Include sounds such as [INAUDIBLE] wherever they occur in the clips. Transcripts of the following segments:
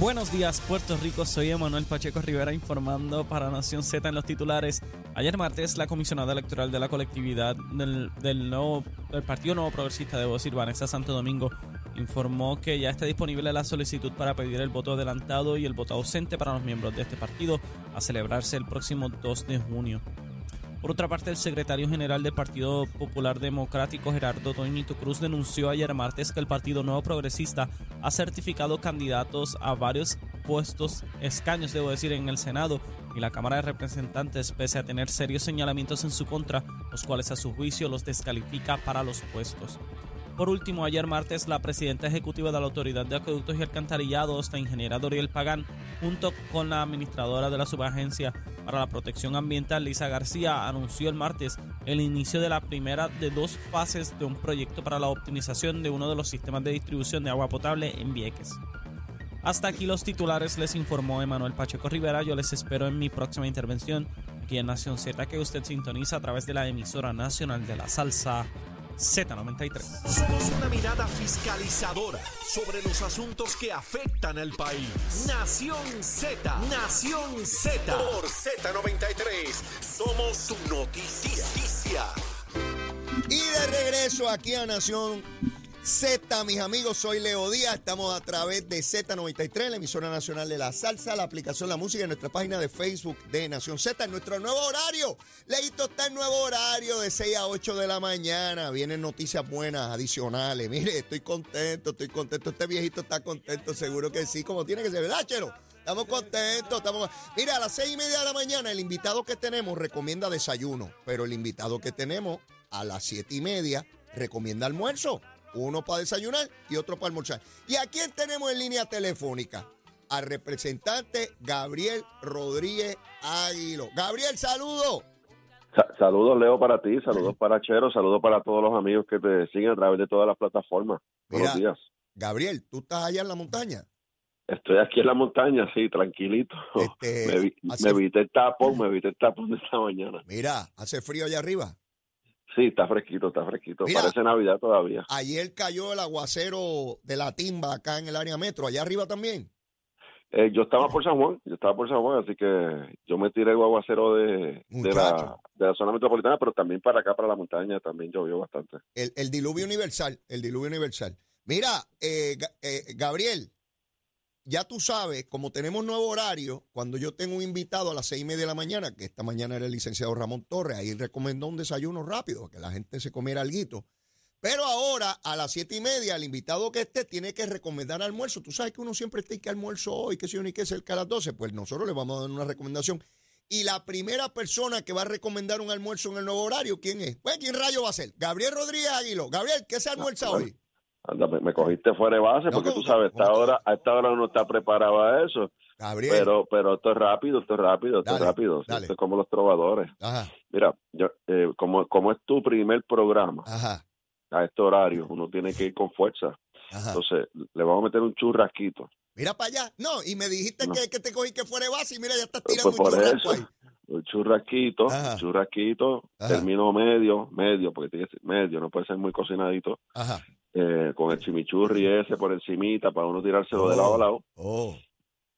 Buenos días, Puerto Rico. Soy Emanuel Pacheco Rivera informando para Nación Z en los titulares. Ayer martes, la comisionada electoral de la colectividad del, del, nuevo, del Partido Nuevo Progresista, de decir, Vanessa Santo Domingo, informó que ya está disponible la solicitud para pedir el voto adelantado y el voto ausente para los miembros de este partido a celebrarse el próximo 2 de junio. Por otra parte, el secretario general del Partido Popular Democrático, Gerardo Toñito Cruz, denunció ayer martes que el Partido Nuevo Progresista ha certificado candidatos a varios puestos, escaños, debo decir, en el Senado y la Cámara de Representantes, pese a tener serios señalamientos en su contra, los cuales a su juicio los descalifica para los puestos. Por último, ayer martes, la presidenta ejecutiva de la Autoridad de Acueductos y Alcantarillados, la ingeniera Doriel Pagán, junto con la administradora de la Subagencia para la Protección Ambiental, Lisa García, anunció el martes el inicio de la primera de dos fases de un proyecto para la optimización de uno de los sistemas de distribución de agua potable en Vieques. Hasta aquí los titulares, les informó Emanuel Pacheco Rivera. Yo les espero en mi próxima intervención aquí en Nación Z, que usted sintoniza a través de la emisora nacional de la salsa Z93. Somos una mirada fiscalizadora sobre los asuntos que afectan al país. Nación Z, Nación Z. Por Z93, somos su noticia. Y de regreso aquí a Nación Z, mis amigos, soy Leo Díaz, estamos a través de Z93, la emisora nacional de la salsa, la aplicación La Música, en nuestra página de Facebook de Nación Z, en nuestro nuevo horario. Leito está en nuevo horario de 6 a 8 de la mañana, vienen noticias buenas, adicionales. Mire, estoy contento, estoy contento, este viejito está contento, seguro que sí, como tiene que ser, ¿verdad, Chelo? Estamos contentos, estamos... Mira, a las seis y media de la mañana el invitado que tenemos recomienda desayuno, pero el invitado que tenemos a las siete y media recomienda almuerzo. Uno para desayunar y otro para almorzar. ¿Y a quién tenemos en línea telefónica? Al representante Gabriel Rodríguez Águilo. Gabriel, saludo. Sa saludos, Leo, para ti, saludos para Chero, saludos para todos los amigos que te siguen a través de todas las plataformas. Buenos días. Gabriel, ¿tú estás allá en la montaña? Estoy aquí en la montaña, sí, tranquilito. Este, me, hace- me evité el tapón, me evité el tapón de esta mañana. Mira, hace frío allá arriba. Sí, está fresquito, está fresquito. Mira. Parece Navidad todavía. Ayer cayó el aguacero de la timba acá en el área metro, allá arriba también. Eh, yo estaba por San Juan, yo estaba por San Juan, así que yo me tiré el aguacero de, de, la, de la zona metropolitana, pero también para acá, para la montaña, también llovió bastante. El, el diluvio universal, el diluvio universal. Mira, eh, eh, Gabriel, ya tú sabes, como tenemos nuevo horario, cuando yo tengo un invitado a las seis y media de la mañana, que esta mañana era el licenciado Ramón Torres, ahí recomendó un desayuno rápido, que la gente se comiera alguito. Pero ahora, a las siete y media, el invitado que esté tiene que recomendar almuerzo. Tú sabes que uno siempre está y que almuerzo hoy, que si uno y que cerca a las 12. Pues nosotros le vamos a dar una recomendación. Y la primera persona que va a recomendar un almuerzo en el nuevo horario, ¿quién es? Pues, ¿quién rayo va a ser? Gabriel Rodríguez Águilo. Gabriel, ¿qué se almuerza bueno. hoy? Anda, me, me cogiste fuera de base, No, porque ¿cómo tú sabes, a que- esta cómo que- hora, a esta hora uno está preparado a eso. Gabriel. Pero, pero esto es rápido, esto es rápido, esto Dale, es rápido. dale. Esto es como los trovadores. Ajá, Mira, yo, eh, como, como es tu primer programa ajá, a este horario, uno tiene que ir con fuerza. ajá. Entonces, le vamos a meter un churrasquito. Mira para allá. No, y me dijiste No. que, que te cogí que fuera de base y mira, ya estás Pues tirando un churrasco ahí. Un churrasquito, Ajá. un churrasquito, Ajá. termino medio, medio, porque tiene que ser medio, no puede ser muy cocinadito, Ajá. Eh, con el chimichurri ese por encimita para uno tirárselo de Oh. lado a lado, Oh,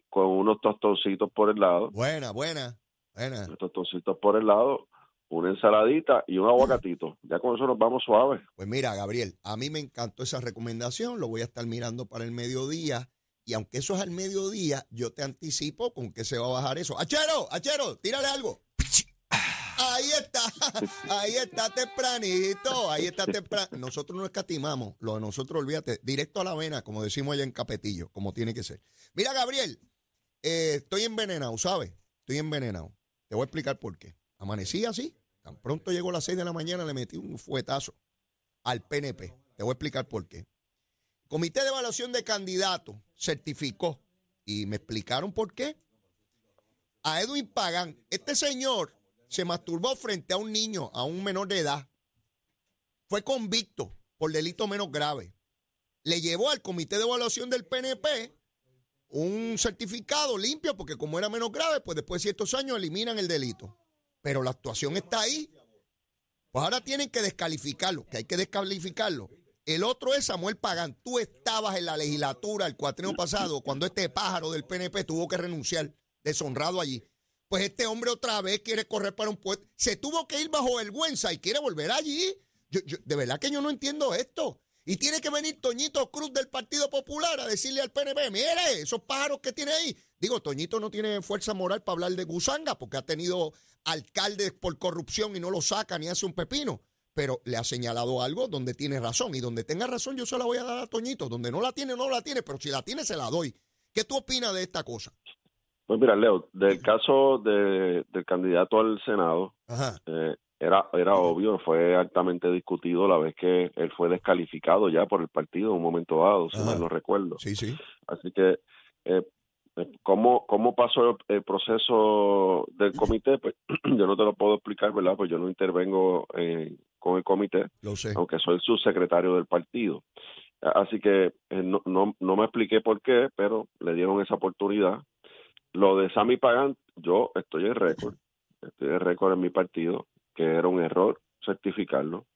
con unos tostoncitos por el lado, buena, buena, buena. unos tostoncitos por el lado, una ensaladita y un aguacatito. Ya con eso nos vamos suaves. Pues mira, Gabriel, a mí me encantó esa recomendación, lo voy a estar mirando para el mediodía. Y aunque eso es al mediodía, yo te anticipo con que se va a bajar eso. ¡Achero! ¡Achero! ¡Tírale algo! Ahí está, ahí está tempranito, ahí está temprano. Nosotros no escatimamos, lo de nosotros, olvídate, directo a la vena, como decimos allá en Capetillo, como tiene que ser. Mira, Gabriel, eh, estoy envenenado, ¿sabes? Estoy envenenado. Te voy a explicar por qué. Amanecí así, tan pronto llegó a las 6 de la mañana, le metí un fuetazo al PNP. Te voy a explicar por qué. Comité de Evaluación de Candidatos certificó y me explicaron por qué. A Edwin Pagan, este señor se masturbó frente a un niño, a un menor de edad. Fue convicto por delito menos grave. Le llevó al Comité de Evaluación del PNP un certificado limpio, porque como era menos grave, pues después de ciertos años eliminan el delito. Pero la actuación está ahí. Pues ahora tienen que descalificarlo, que hay que descalificarlo. El otro es Samuel Pagán. Tú estabas en la legislatura el cuatrino pasado cuando este pájaro del PNP tuvo que renunciar, deshonrado allí. Pues este hombre otra vez quiere correr para un puesto. Se tuvo que ir bajo vergüenza y quiere volver allí. de verdad que yo no entiendo esto. Y tiene que venir Toñito Cruz del Partido Popular a decirle al PNP, mire, esos pájaros que tiene ahí. Digo, Toñito no tiene fuerza moral para hablar de gusanga porque ha tenido alcaldes por corrupción y no lo saca ni hace un pepino. Pero le ha señalado algo donde tiene razón. Y donde tenga razón yo se la voy a dar a Toñito. Donde no la tiene, no la tiene. Pero si la tiene, se la doy. ¿Qué tú opinas de esta cosa? Pues mira, Leo, del caso de, del candidato al Senado, eh, era, era obvio, fue altamente discutido la vez que él fue descalificado ya por el partido en un momento dado, si mal no recuerdo. Sí, sí. Así que, eh, eh, ¿cómo, ¿cómo pasó el, proceso del comité? Pues [CLEARS THROAT] yo no te lo puedo explicar, ¿verdad? Pues yo no intervengo con el comité, lo sé. aunque soy el subsecretario del partido. Así que eh, no, no, no me expliqué por qué, pero le dieron esa oportunidad. Lo de Sammy Pagan, yo estoy en récord, estoy en récord en mi partido que era un error certificarlo.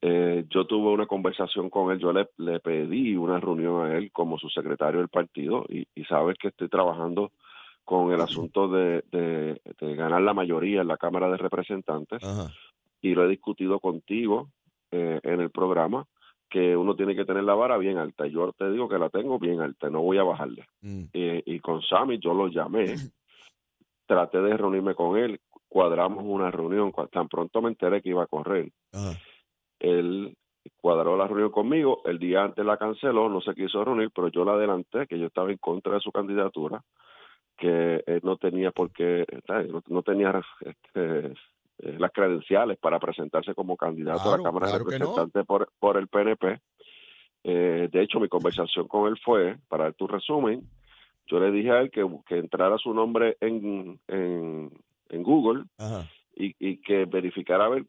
Eh, yo tuve una conversación con él, yo le, le, pedí una reunión a él como su secretario del partido y, sabes que estoy trabajando con el asunto de, de, ganar la mayoría en la Cámara de Representantes y lo he discutido contigo eh, en el programa que uno tiene que tener la vara bien alta. Yo te digo que la tengo bien alta, no voy a bajarle. Mm. y con Sammy yo lo llamé, [CLEARS THROAT] traté de reunirme con él, cuadramos una reunión. Tan pronto me enteré que iba a correr. Él cuadró la reunión conmigo, el día antes la canceló, no se quiso reunir, pero yo la adelanté, que yo estaba en contra de su candidatura, que él no tenía por qué, no, tenía este, eh, las credenciales para presentarse como candidato a la Cámara de Representantes por, por el PNP. Eh, de hecho, mi conversación con él fue, para tu resumen, yo le dije a él que, que entrara su nombre en, en, en Google Y, y, que verificara a ver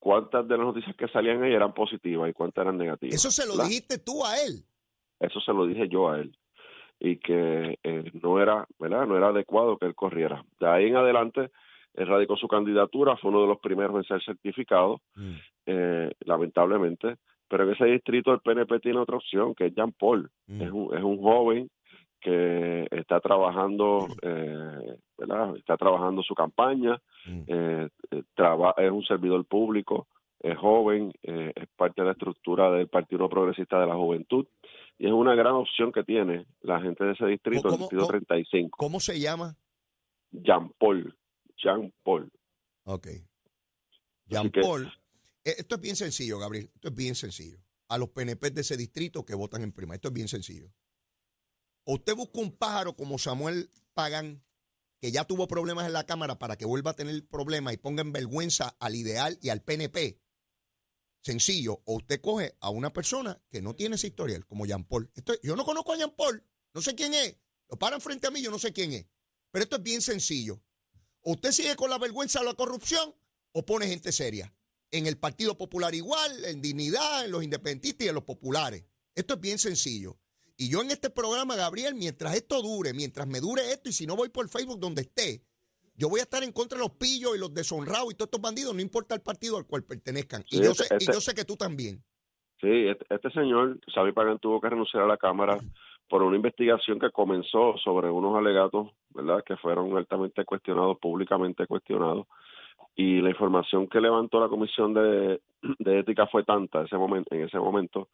cuántas de las noticias que salían ahí eran positivas y cuántas eran negativas. Eso se lo dijiste tú a él. Eso se lo dije yo a él y que eh, no era, ¿verdad? No era adecuado que él corriera. De ahí en adelante él radicó su candidatura, fue uno de los primeros en ser certificado, mm. eh, lamentablemente. Pero en ese distrito el PNP tiene otra opción, que es Jean Paul. Mm. Es, un, es un joven que está trabajando, eh, ¿verdad? Está trabajando su campaña, mm. eh, eh es un servidor público, es joven, eh, es parte de la estructura del Partido Progresista de la Juventud y es una gran opción que tiene la gente de ese distrito, el distrito 35. ¿Cómo se llama? Jean Paul. Jean Paul. Ok. Jean Paul. Esto es bien sencillo, Gabriel. Esto es bien sencillo. A los PNP de ese distrito que votan en prima. Esto es bien sencillo. O usted busca un pájaro como Samuel Pagan, que ya tuvo problemas en la Cámara para que vuelva a tener problemas y ponga en vergüenza al ideal y al PNP. Sencillo. O usted coge a una persona que no tiene ese historial, como Jean Paul. yo no conozco a Jean Paul, no sé quién es. Lo paran frente a mí, yo no sé quién es. Pero esto es bien sencillo. O usted sigue con la vergüenza o la corrupción o pone gente seria. En el Partido Popular igual, en Dignidad, en los independentistas y en los populares. Esto es bien sencillo. Y yo en este programa, Gabriel, mientras esto dure, mientras me dure esto, y si no voy por Facebook donde esté, yo voy a estar en contra de los pillos y los deshonrados y todos estos bandidos, no importa el partido al cual pertenezcan. y, yo sé, y yo sé que tú también. Sí, este, este señor, Xavi Pagan, tuvo que renunciar a la Cámara por una investigación que comenzó sobre unos alegatos, ¿verdad?, que fueron altamente cuestionados, públicamente cuestionados, y la información que levantó la comisión de, ética fue tanta ese momento, en ese momento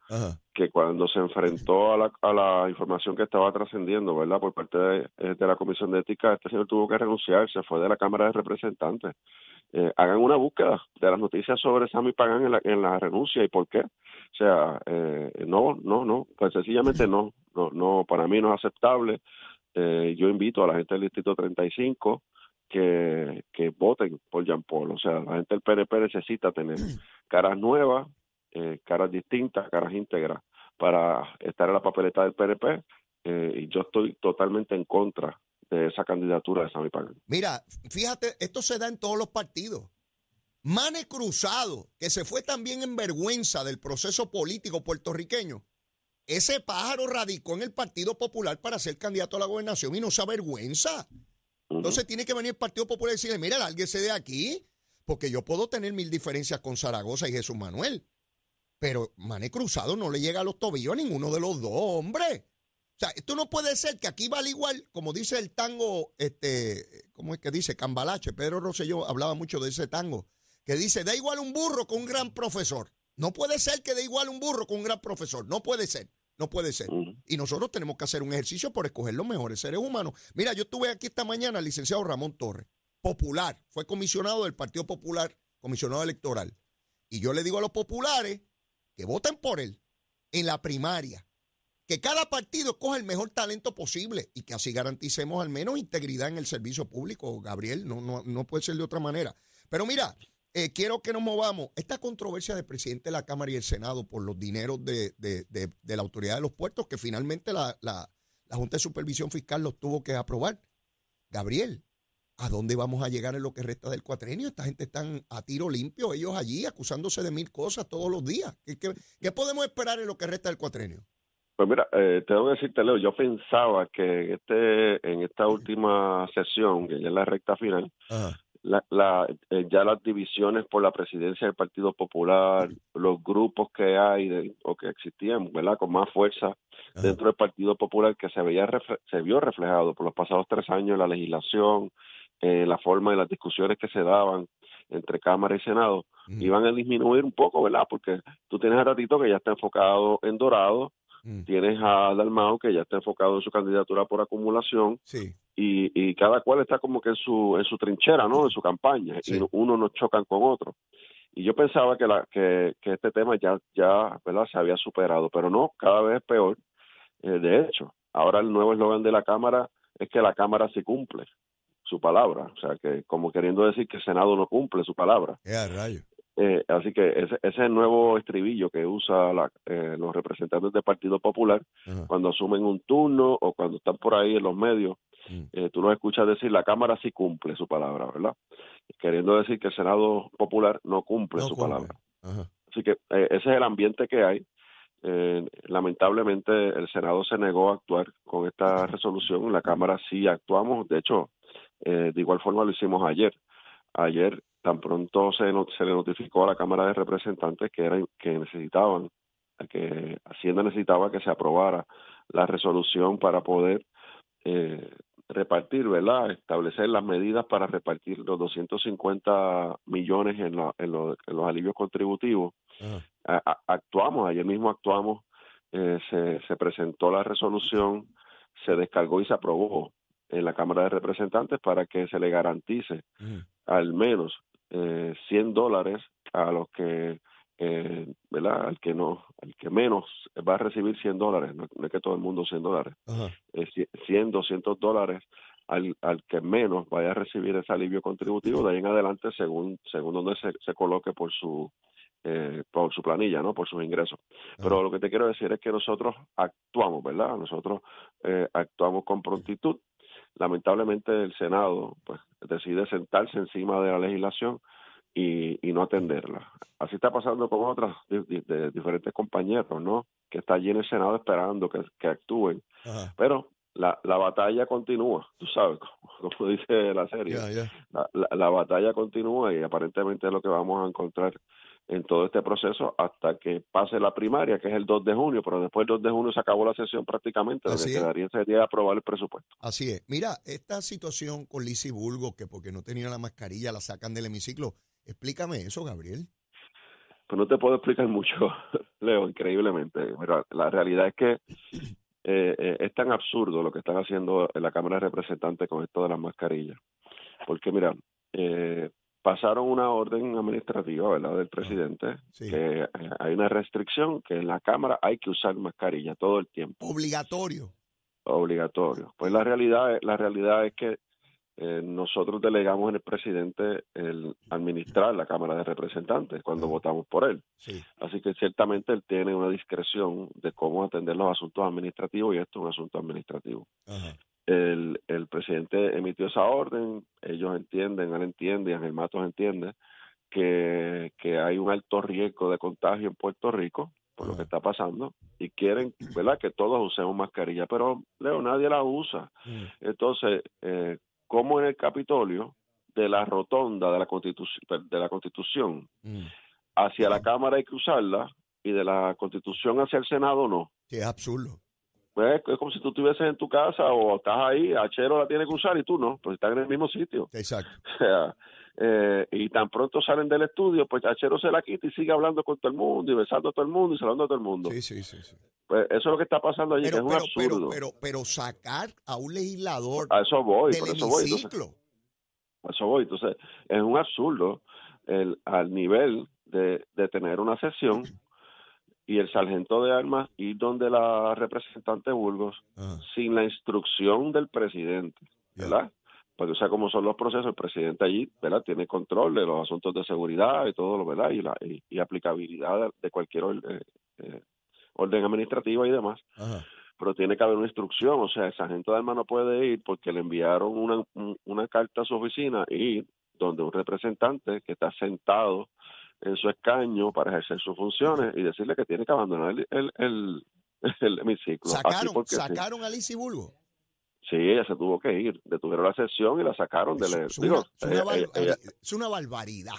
que cuando se enfrentó a la, a la información que estaba trascendiendo, ¿verdad? Por parte de, eh, la comisión de ética, este señor tuvo que renunciar, se fue de la Cámara de Representantes. Eh, hagan una búsqueda de las noticias sobre Sammy Pagan en la, en la renuncia y por qué. O sea, eh, no, no, no, pues sencillamente no, no, no, para mí no es aceptable. Yo invito a la gente del Distrito 35 que, que voten por Jean Paul. O sea, la gente del PNP necesita tener [CLEARS THROAT] caras nuevas, eh, caras distintas, caras íntegras para estar en la papeleta del PNP. Eh, y yo estoy totalmente en contra de esa candidatura de Sammy Pagan. Mira, fíjate, esto se da en todos los partidos. Mane Cruzado, que se fue también en vergüenza del proceso político puertorriqueño, ese pájaro radicó en el Partido Popular para ser candidato a la gobernación y no se avergüenza. Entonces tiene que venir el Partido Popular y decirle, mira, se de aquí, porque yo puedo tener mil diferencias con Zaragoza y Jesús Manuel. pero Mané Cruzado no le llega a los tobillos a ninguno de los dos, hombre. O sea, esto no puede ser que aquí vale igual, como dice el tango, este, ¿cómo es que dice? Cambalache. Pedro Rosselló hablaba mucho de ese tango, que dice, da igual un burro con un gran profesor. No puede ser que dé igual un burro con un gran profesor. No puede ser. No puede ser. Y nosotros tenemos que hacer un ejercicio por escoger los mejores seres humanos. Mira, yo estuve aquí esta mañana al licenciado Ramón Torres, popular, fue comisionado del Partido Popular, comisionado electoral. Y yo le digo a los populares que voten por él en la primaria. Que cada partido coja el mejor talento posible y que así garanticemos al menos integridad en el servicio público, Gabriel. No, no, no puede ser de otra manera. Pero mira, eh, quiero que nos movamos. Esta controversia del presidente de la Cámara y el Senado por los dineros de, la autoridad de los puertos, que finalmente la, la, Junta de Supervisión Fiscal los tuvo que aprobar. Gabriel, ¿a dónde vamos a llegar en lo que resta del cuatrenio? Esta gente están a tiro limpio, ellos allí acusándose de mil cosas todos los días. ¿Qué, podemos esperar en lo que resta del cuatrenio? Pues mira, eh, tengo que decirte, Leo, yo pensaba que este, en esta [LAUGHS] última sesión, que ya es la recta final, la, la, eh, ya las divisiones por la presidencia del Partido Popular, los grupos que hay o que existían, ¿verdad? Con más fuerza dentro del Partido Popular que se veía se vio reflejado por los pasados tres años en la legislación, eh, la forma de las discusiones que se daban entre Cámara y Senado, iban a disminuir un poco, ¿verdad? Porque tú tienes a Ratito que ya está enfocado en Dorado, Mm. Tienes a Dalmao que ya está enfocado en su candidatura por acumulación. Y, y cada cual está como que en su, en su trinchera, ¿no? En su campaña. Y uno no chocan con otro. Y yo pensaba que, la, que, que este tema ya, ya ¿verdad? se había superado, pero no, cada vez es peor. Eh, de hecho, ahora el nuevo eslogan de la Cámara es que la Cámara sí cumple su palabra. O sea, que como queriendo decir que el Senado no cumple su palabra. rayo. Eh, así que ese, es el nuevo estribillo que usa eh, los representantes del Partido Popular cuando asumen un turno o cuando están por ahí en los medios. Mm. Eh, tú los escuchas decir la Cámara sí cumple su palabra, ¿verdad? Queriendo decir que el Senado Popular no cumple su palabra. Así que ese es el ambiente que hay. lamentablemente el Senado se negó a actuar con esta resolución. La Cámara sí actuamos. De hecho, de igual forma lo hicimos ayer. Ayer tan pronto se, se le notificó a la Cámara de Representantes que, era, que necesitaban, que Hacienda necesitaba que se aprobara la resolución para poder eh, repartir, ¿verdad? Establecer las medidas para repartir los 250 millones en, en, los alivios contributivos. actuamos, ayer mismo actuamos, eh, se, se presentó la resolución, se descargó y se aprobó en la Cámara de Representantes para que se le garantice al menos eh, 100 dólares a los que, eh, ¿verdad? Al que no, al que menos va a recibir 100 dólares, no, es que todo el mundo 100 dólares, eh, 100, 200 dólares al, al que menos vaya a recibir ese alivio contributivo de ahí en adelante según según donde se, se coloque por su eh, por su planilla, ¿no? Por sus ingresos. Pero lo que te quiero decir es que nosotros actuamos, ¿verdad? Nosotros eh, actuamos con prontitud lamentablemente el Senado pues decide sentarse encima de la legislación y, no atenderla. Así está pasando con otras de, diferentes compañeros, ¿no? Que está allí en el Senado esperando que, actúen. Pero la, la batalla continúa, tú sabes, [LAUGHS] como, dice la serie. La, la, batalla continúa y aparentemente es lo que vamos a encontrar en todo este proceso hasta que pase la primaria, que es el 2 de junio, pero después del 2 de junio se acabó la sesión prácticamente, lo que quedaría sería aprobar el presupuesto. Así es. Mira, esta situación con Lisi Bulgo, que porque no tenía la mascarilla la sacan del hemiciclo, explícame eso, Gabriel. Pues no te puedo explicar mucho, [LAUGHS] Leo, increíblemente. Mira, la realidad es que eh, eh, es tan absurdo lo que están haciendo en la Cámara de Representantes con esto de las mascarillas. Porque mira, eh, pasaron una orden administrativa, ¿verdad?, del presidente, que eh, hay una restricción que en la Cámara hay que usar mascarilla todo el tiempo. Obligatorio. Obligatorio. Pues la realidad, la realidad es que eh, nosotros delegamos en el presidente el administrar la Cámara de Representantes cuando votamos por él. Así que ciertamente él tiene una discreción de cómo atender los asuntos administrativos y esto es un asunto administrativo. Ajá el, el presidente emitió esa orden, ellos entienden, él entiende, Ángel Matos entiende que, que hay un alto riesgo de contagio en Puerto Rico por lo que está pasando y quieren, ¿verdad?, que todos usemos mascarilla, pero Leo, nadie la usa. Mm. Entonces, eh, como en el Capitolio de la rotonda de la, constitución de la Constitución mm. hacia la Cámara hay que usarla, y de la Constitución hacia el Senado no. Sí, es absurdo. Pues es como si tú estuvieses en tu casa o estás ahí, Achero la tiene que usar y tú no, pues están en el mismo sitio. Exacto. [LAUGHS] O sea, eh, y tan pronto salen del estudio, pues Achero se la quita y sigue hablando con todo el mundo y besando a todo el mundo y saludando a todo el mundo. Sí, sí, sí. sí. Pues eso es lo que está pasando allí, que es Pero, un pero, absurdo. pero, pero, pero sacar a un legislador a eso voy, del por eso voy. Entonces, a eso voy. Entonces, es un absurdo el, al nivel de, de tener una sesión y el sargento de armas ir donde la representante Burgos sin la instrucción del presidente. ¿verdad? Porque o sea cómo son los procesos, el presidente allí, ¿verdad? Tiene control de los asuntos de seguridad y todo lo, ¿verdad? Y la y, y aplicabilidad de, cualquier or- eh, eh, orden administrativa y demás. Ajá. Pero tiene que haber una instrucción, o sea, el sargento de armas no puede ir porque le enviaron una, un- una carta a su oficina y donde un representante que está sentado en su escaño para ejercer sus funciones y decirle que tiene que abandonar el, el, el, [LAUGHS] el hemiciclo. Sacaron, porque sí. sacaron a Lizy Bulgo. Sí, ella se tuvo que ir. Detuvieron la sesión y la sacaron Es, del. es digo, una, es una es barbaridad.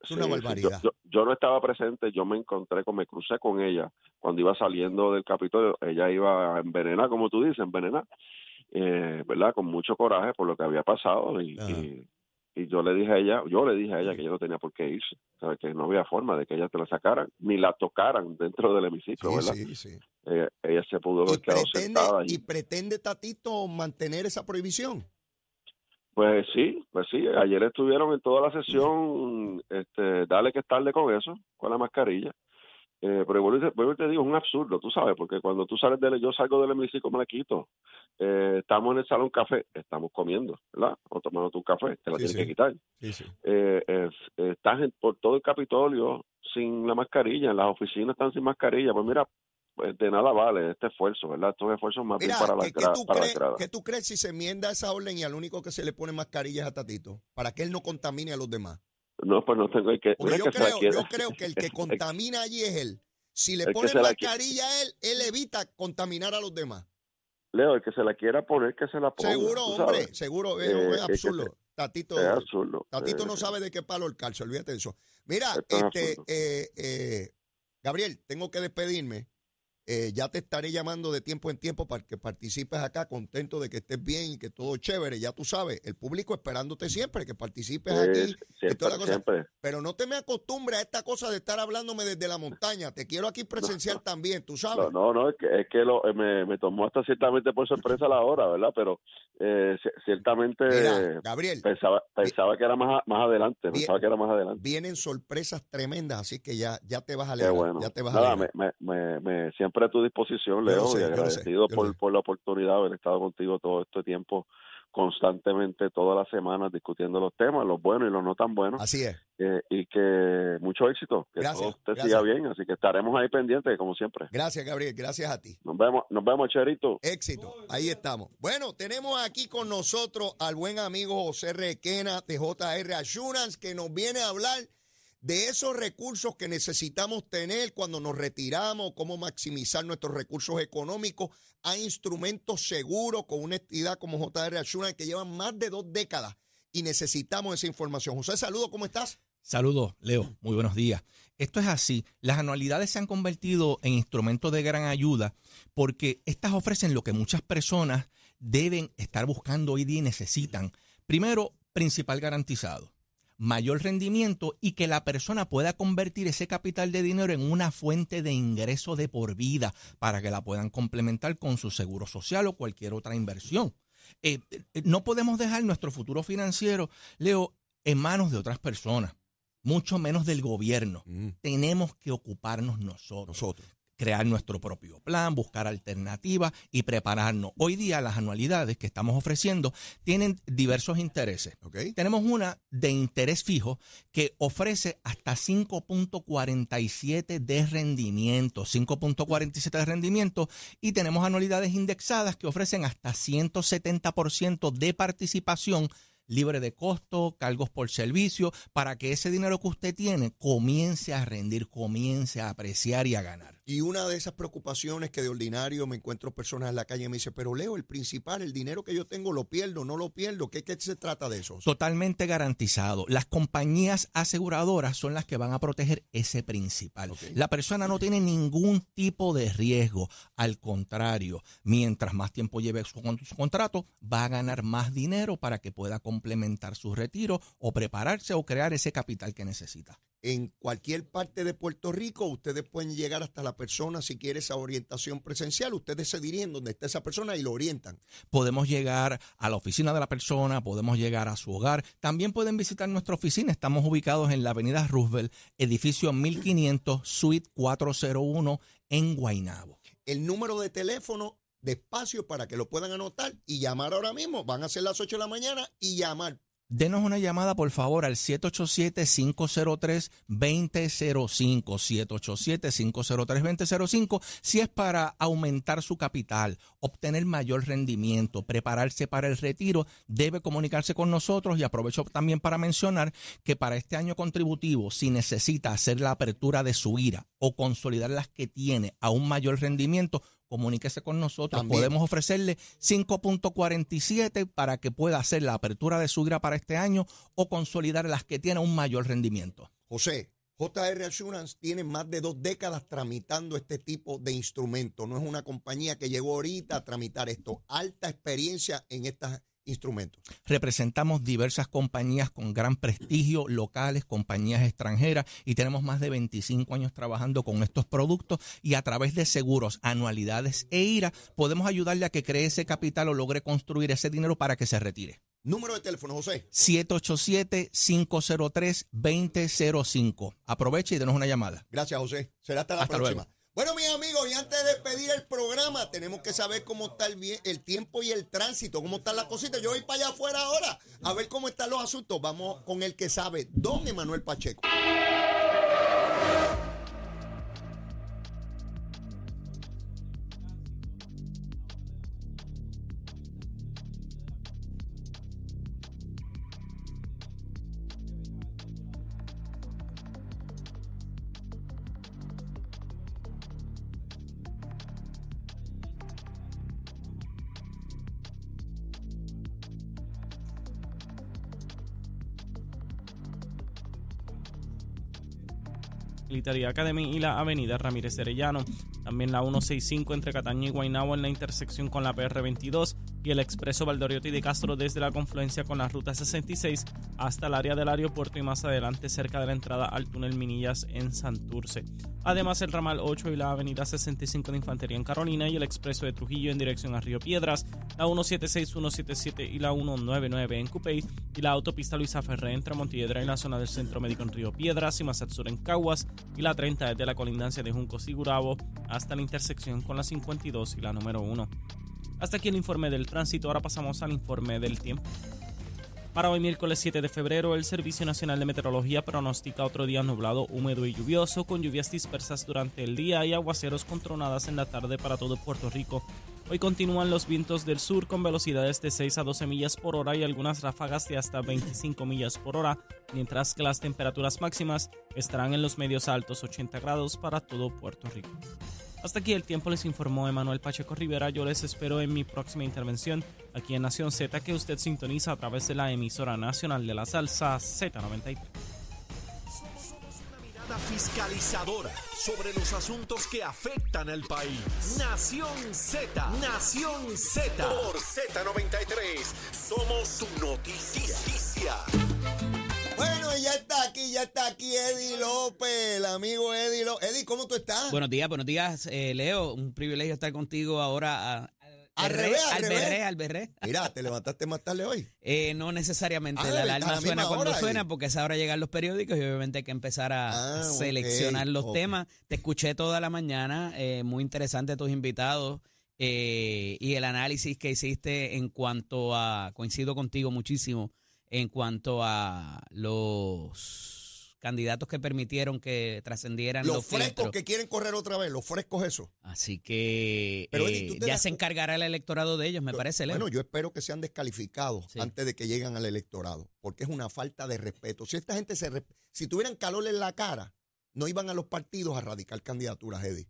Es sí, una sí, barbaridad. Yo, yo- yo no estaba presente, yo me encontré con, me crucé con ella cuando iba saliendo del Capitolio. Ella iba a envenenar, como tú dices, envenenar, eh, ¿verdad? Con mucho coraje por lo que había pasado y, y yo le dije a ella, yo le dije a ella que ella no tenía por qué irse, ¿sabes? que no había forma de que ella te la sacaran ni la tocaran dentro del hemiciclo, Sí, ¿verdad? sí, sí. Ella, ella se pudo haber quedado sentada y pretende Tatito mantener esa prohibición. Pues sí, pues sí. Ayer estuvieron en toda la sesión, este, dale que es tarde con eso, con la mascarilla. Eh, pero vuelvo y te, vuelvo y te digo, es un absurdo, tú sabes, porque cuando tú sales del, yo salgo del hemiciclo, me la quito. Eh, estamos en el salón café, estamos comiendo, ¿verdad? O tomando tu café, te la Sí, tienes sí. que quitar. Sí. Eh, es- estás en- por todo el Capitolio sin la mascarilla, en las oficinas están sin mascarilla. Pues mira, pues de nada vale este esfuerzo, ¿verdad? Estos esfuerzos más Mira, bien para la, ¿qué, qué gra- tú para crees, qué tú crees si se enmienda esa orden y al único que se le pone mascarilla es a Tatito? Para que él no contamine a los demás. No, pues no tengo que... Mira yo que creo, yo creo que [LAUGHS] el que contamina allí es él. Si le que ponen mascarilla a él, él evita contaminar a los demás. Leo, el que se la quiera poner, que se la ponga. Seguro, hombre, sabes. seguro, es, Eh, es es que absurdo. Tatito, Es absurdo. Tatito Eh, no sabe de qué palo el calcio, olvídate de eso. Mira, este, eh, eh, Gabriel, tengo que despedirme. Eh, ya te estaré llamando de tiempo en tiempo para que participes acá, contento de que estés bien y que todo chévere. Ya tú sabes, el público esperándote siempre, que participes aquí. toda siempre, la cosa. siempre. Pero no te me acostumbres a esta cosa de estar hablándome desde la montaña. Te quiero aquí presencial también, tú sabes. No, no, no, es que, es que lo, eh, me, me tomó hasta ciertamente por sorpresa la hora, ¿verdad? Pero eh, ci- ciertamente Mira, Gabriel, pensaba, pensaba que era más, más adelante, pensaba que era más adelante. vienen sorpresas tremendas, así que ya, ya te vas a alegrar. bueno. Ya te vas a Nada, me, me, me, me- siempre a tu disposición, Leo, sé, y sé, agradecido por, por la oportunidad de haber estado contigo todo este tiempo constantemente, todas las semanas, discutiendo los temas, los buenos y los no tan buenos. Así es. eh, y que mucho éxito, que Gracias, todo te gracias. siga bien, así que estaremos ahí pendientes como siempre. Gracias, Gabriel. Gracias a ti. Nos vemos, nos vemos, Cherito. Éxito. Ahí estamos. Bueno, tenemos aquí con nosotros al buen amigo José Requena de JR Assurance que nos viene a hablar de esos recursos que necesitamos tener cuando nos retiramos, cómo maximizar nuestros recursos económicos. Hay instrumentos seguros con una entidad como JR Assurance que llevan más de dos décadas y necesitamos esa información. José, saludo, ¿cómo estás? Saludos, Leo. Muy buenos días. Esto es así. Las anualidades se han convertido en instrumentos de gran ayuda porque estas ofrecen lo que muchas personas deben estar buscando hoy día y necesitan. Primero, principal garantizado, mayor rendimiento y que la persona pueda convertir ese capital de dinero en una fuente de ingreso de por vida para que la puedan complementar con su seguro social o cualquier otra inversión. Eh, eh, no podemos dejar nuestro futuro financiero, Leo, en manos de otras personas mucho menos del gobierno. Tenemos que ocuparnos nosotros, Nosotros. Crear nuestro propio plan, buscar alternativas y prepararnos. Hoy día las anualidades que estamos ofreciendo tienen diversos intereses. ¿Ok? Tenemos una de interés fijo que ofrece hasta 5.47 de rendimiento, 5.47 de rendimiento y tenemos anualidades indexadas que ofrecen hasta 170% de participación libre de costo, cargos por servicio, para que ese dinero que usted tiene comience a rendir, comience a apreciar y a ganar. Y una de esas preocupaciones que de ordinario me encuentro personas en la calle y me dice, pero Leo, el principal, el dinero que yo tengo, lo pierdo, no lo pierdo. ¿Qué, qué se trata de eso? Totalmente garantizado. Las compañías aseguradoras son las que van a proteger ese principal. La persona no tiene ningún tipo de riesgo. Al contrario, mientras más tiempo lleve su, su contrato, va a ganar más dinero para que pueda complementar su retiro o prepararse o crear ese capital que necesita. En cualquier parte de Puerto Rico, ustedes pueden llegar hasta la persona si quiere esa orientación presencial. Ustedes se dirigen donde está esa persona y lo orientan. Podemos llegar a la oficina de la persona, podemos llegar a su hogar. También pueden visitar nuestra oficina. Estamos ubicados en la avenida Roosevelt, edificio 1500, suite 401 en Guaynabo. El número de teléfono despacio para que lo puedan anotar y llamar ahora mismo. Van a ser las 8 de la mañana y llamar. Denos una llamada, por favor, al 787-503-2005. 787-503-2005. Si es para aumentar su capital, obtener mayor rendimiento, prepararse para el retiro, debe comunicarse con nosotros. Y aprovecho también para mencionar que para este año contributivo, si necesita hacer la apertura de su IRA o consolidar las que tiene a un mayor rendimiento, comuníquese con nosotros. También. Podemos ofrecerle 5.47 para que pueda hacer la apertura de su IRA para este año o consolidar las que tienen un mayor rendimiento. José, JR Assurance tiene más de dos décadas tramitando este tipo de instrumentos. No es una compañía que llegó ahorita a tramitar esto. Alta experiencia en estos instrumentos. Representamos diversas compañías con gran prestigio, locales, compañías extranjeras y tenemos más de 25 años trabajando con estos productos y a través de seguros, anualidades e IRA podemos ayudarle a que cree ese capital o logre construir ese dinero para que se retire. Número de teléfono, José. 787-503-2005. Aproveche y denos una llamada. Gracias, José. Será hasta la Hasta próxima. luego. Bueno, mis amigos, y antes de despedir el programa, tenemos que saber cómo está el, el tiempo y el tránsito, cómo están las cositas. Yo voy para allá afuera ahora a ver cómo están los asuntos. Vamos con el que sabe, don Emanuel Pacheco. Military Academy y la avenida Ramírez Arellano. También la 165 entre Cataño y Guaynabo en la intersección con la PR22 y el expreso Valdoriotti de Castro desde la confluencia con la ruta 66 hasta el área del aeropuerto y más adelante cerca de la entrada al túnel Minillas en Santurce. Además el ramal 8 y la avenida 65 de Infantería en Carolina y el expreso de Trujillo en dirección a Río Piedras, la 176, 177 y la 199 en Cupey y la autopista Luisa Ferré entre Montiedra y la zona del Centro Médico en Río Piedras y sur en Caguas y la 30 desde la colindancia de Juncos y Gurabo hasta la intersección con la 52 y la número 1. Hasta aquí el informe del tránsito, ahora pasamos al informe del tiempo. Para hoy miércoles 7 de febrero, el Servicio Nacional de Meteorología pronostica otro día nublado, húmedo y lluvioso, con lluvias dispersas durante el día y aguaceros con tronadas en la tarde para todo Puerto Rico. Hoy continúan los vientos del sur con velocidades de 6 a 12 millas por hora y algunas ráfagas de hasta 25 millas por hora, mientras que las temperaturas máximas estarán en los medios altos 80 grados para todo Puerto Rico. Hasta aquí el tiempo les informó Emanuel Pacheco Rivera. Yo les espero en mi próxima intervención aquí en Nación Z que usted sintoniza a través de la emisora nacional de la salsa Z93. Mirada fiscalizadora sobre los asuntos que afectan al país. Nación Z, Nación Z. Por Z93, somos su noticia. Bueno, y ya está aquí, ya está aquí Eddie López, el amigo Eddie López. Eddie, ¿cómo tú estás? Buenos días, buenos días, eh, Leo. Un privilegio estar contigo ahora. a- Al revés, al al revés. berré, al berré. Mira, ¿te levantaste más tarde hoy? [LAUGHS] Eh, no necesariamente Ah, la alarma la suena cuando hora, suena, porque a esa hora llegan los periódicos y obviamente hay que empezar a Ah, seleccionar los temas. Te escuché toda la mañana, eh, muy interesante tus invitados eh, y el análisis que hiciste en cuanto a, coincido contigo muchísimo, en cuanto a los candidatos que permitieron que trascendieran los, Los frescos filtros. que quieren correr otra vez, los frescos eso. Así que Pero, eh, Eddie, ¿tú te ya das se encargará el electorado de ellos, me parece, Leo. Bueno, yo espero que sean descalificados Sí. antes de que lleguen al electorado, porque es una falta de respeto. Si esta gente se, si tuvieran calor en la cara, no iban a los partidos a radicar candidaturas, Eddie.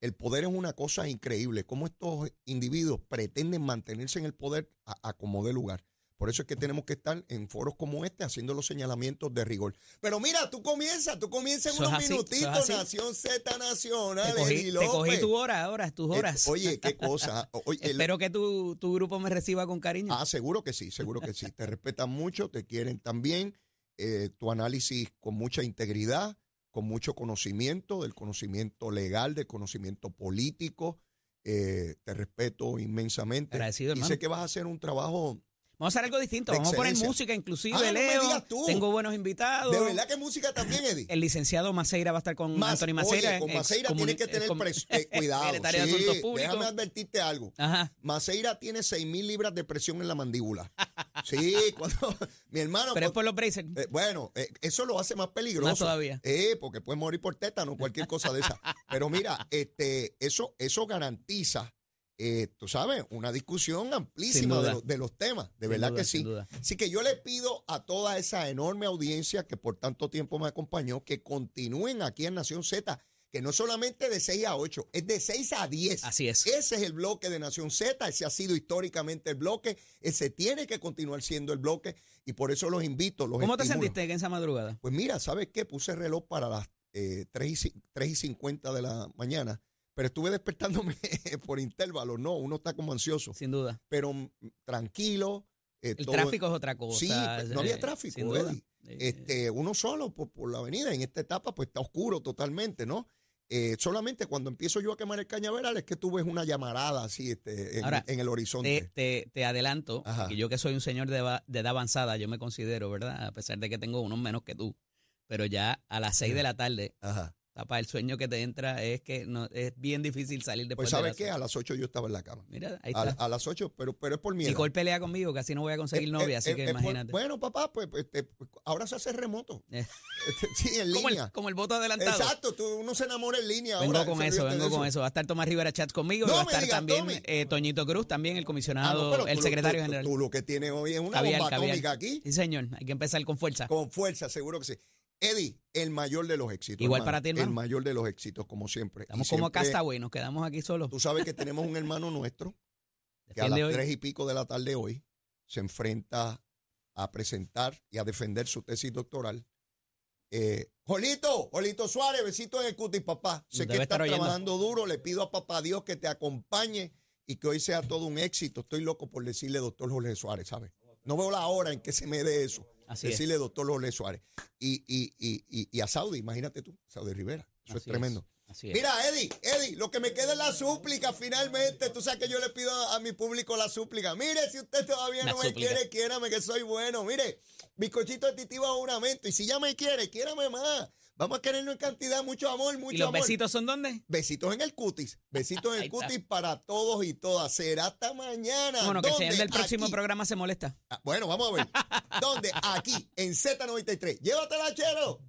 El poder es una cosa increíble. Cómo estos individuos pretenden mantenerse en el poder a, a como dé lugar. Por eso es que tenemos que estar en foros como este haciendo los señalamientos de rigor. Pero mira, tú comienzas, tú comienzas en unos así, minutitos. Nación Z Nacional, te, cogí, te cogí tu hora, ahora, tus Eh, horas. oye, qué cosa. [LAUGHS] Oye, el- Espero que tu, tu grupo me reciba con cariño. Ah, seguro que sí, seguro que sí. Te respetan mucho, te quieren también. eh, tu análisis con mucha integridad, con mucho conocimiento, del conocimiento legal, del conocimiento político. eh, te respeto inmensamente. Agradecido, y hermano. sé que vas a hacer un trabajo. Vamos a hacer algo distinto. Vamos a poner música, inclusive, Ah, no me Leo. digas tú. Tengo buenos invitados. De verdad que música también, Eddie. El licenciado Maceira va a estar con Mas- Anthony Maceira. Oye, con ex Maceira tienes que tener ex com- pres- [LAUGHS] eh, cuidado. Sí, Asuntos Públicos. déjame advertirte algo. Ajá. Maceira tiene 6 mil libras de presión en la mandíbula. [LAUGHS] Sí, cuando mi hermano. Pero es por los braces. Eh, bueno, eh, eso lo hace más peligroso. Más todavía. Eh, porque puede morir por tétano, cualquier cosa de esa. [LAUGHS] Pero mira, este, eso, eso garantiza, eh, tú sabes, una discusión amplísima de, los- de los temas. De Sin verdad duda, que sí. duda. Así que yo le pido a toda esa enorme audiencia que por tanto tiempo me acompañó, que continúen aquí en Nación Z, que no solamente de 6 a 8, es de 6 a 10. Así es. Ese es el bloque de Nación Z, ese ha sido históricamente el bloque, ese tiene que continuar siendo el bloque y por eso los invito, los ¿Cómo te sentiste en esa madrugada? Pues mira, ¿sabes qué? Puse reloj para las eh, 3, y, ci- 3 y 50 de la mañana, pero estuve despertándome [LAUGHS] por intervalos, no, uno está como ansioso, Sin duda. pero mm, tranquilo. eh, El todo- tráfico es otra cosa. Sí, pues, no había tráfico, sin duda. Este, uno solo por, por la avenida, en esta etapa pues está oscuro totalmente, ¿no? Eh, solamente cuando empiezo yo a quemar el cañaveral es que tú ves una llamarada así este, en, Ahora, en el horizonte. Te, te, te adelanto que yo que soy un señor de, de edad avanzada, yo me considero, ¿verdad? A pesar de que tengo unos menos que tú. Pero ya a las 6 de la tarde, Ajá. Papá, el sueño que te entra es que no es bien difícil salir después Pues de ¿sabes las qué? A las 8 yo estaba en la cama. Mira, ahí está. a las 8, pero, pero es por miedo. Nicole pelea conmigo, casi no voy a conseguir Eh, novia, eh, así que eh, por- imagínate. bueno, papá, pues, pues, este, pues, ahora se hace remoto. [LAUGHS] Este, sí, en como, línea. el, como el voto adelantado. Exacto, tú, uno se enamora en línea Vengo ahora. con eso, vengo con eso. Va a estar Tomás Rivera Chats conmigo, No y va a estar digas, también eh, Toñito Cruz, también el Ah, comisionado, no, el secretario tú- general. Tú, lo que tienes hoy es una Caviar, bomba caviar. atómica aquí. Sí, señor, hay que empezar con fuerza. Con fuerza, seguro que sí. Eddie, el mayor de los éxitos. Igual hermano. para ti, hermano. El mayor de los éxitos, como siempre. Y Estamos como siempre- Castaway, nos quedamos aquí solos. Tú sabes que tenemos un hermano nuestro que a las hoy. tres y pico de la tarde hoy se enfrenta a presentar y a defender su tesis doctoral. Eh, Jolito, Jolito Suárez, besito en el cutis, papá. Sé Debe que estás trabajando duro, le pido a papá Dios que te acompañe y que hoy sea todo un éxito. Estoy loco por decirle doctor Jorge Suárez, ¿sabes? No veo la hora en que se me dé eso. Así es. decirle doctor Jorge Suárez. Y, y, y, y, y a Saudi, imagínate tú, Saudi Rivera. Eso es tremendo. Así. Mira, Eddie, Eddie, lo que me queda es la súplica finalmente. Tú sabes que yo le pido a, a mi público la súplica. Mire, si usted todavía no me súplica. quiere, quiérame que soy bueno. Mire, bizcochito de titivo a un aumento. Y si ya me quiere, quiérame más. Vamos a querernos en cantidad, mucho amor, mucho ¿Y los amor. besitos son dónde? Besitos en el cutis. Besitos en el cutis para todos y todas. Será hasta mañana. Bueno, que el ¿Dónde? señor del próximo Aquí. programa se molesta. Ah, Bueno, vamos a ver. [LAUGHS] ¿Dónde? Aquí, en Z93. Llévatela, chero.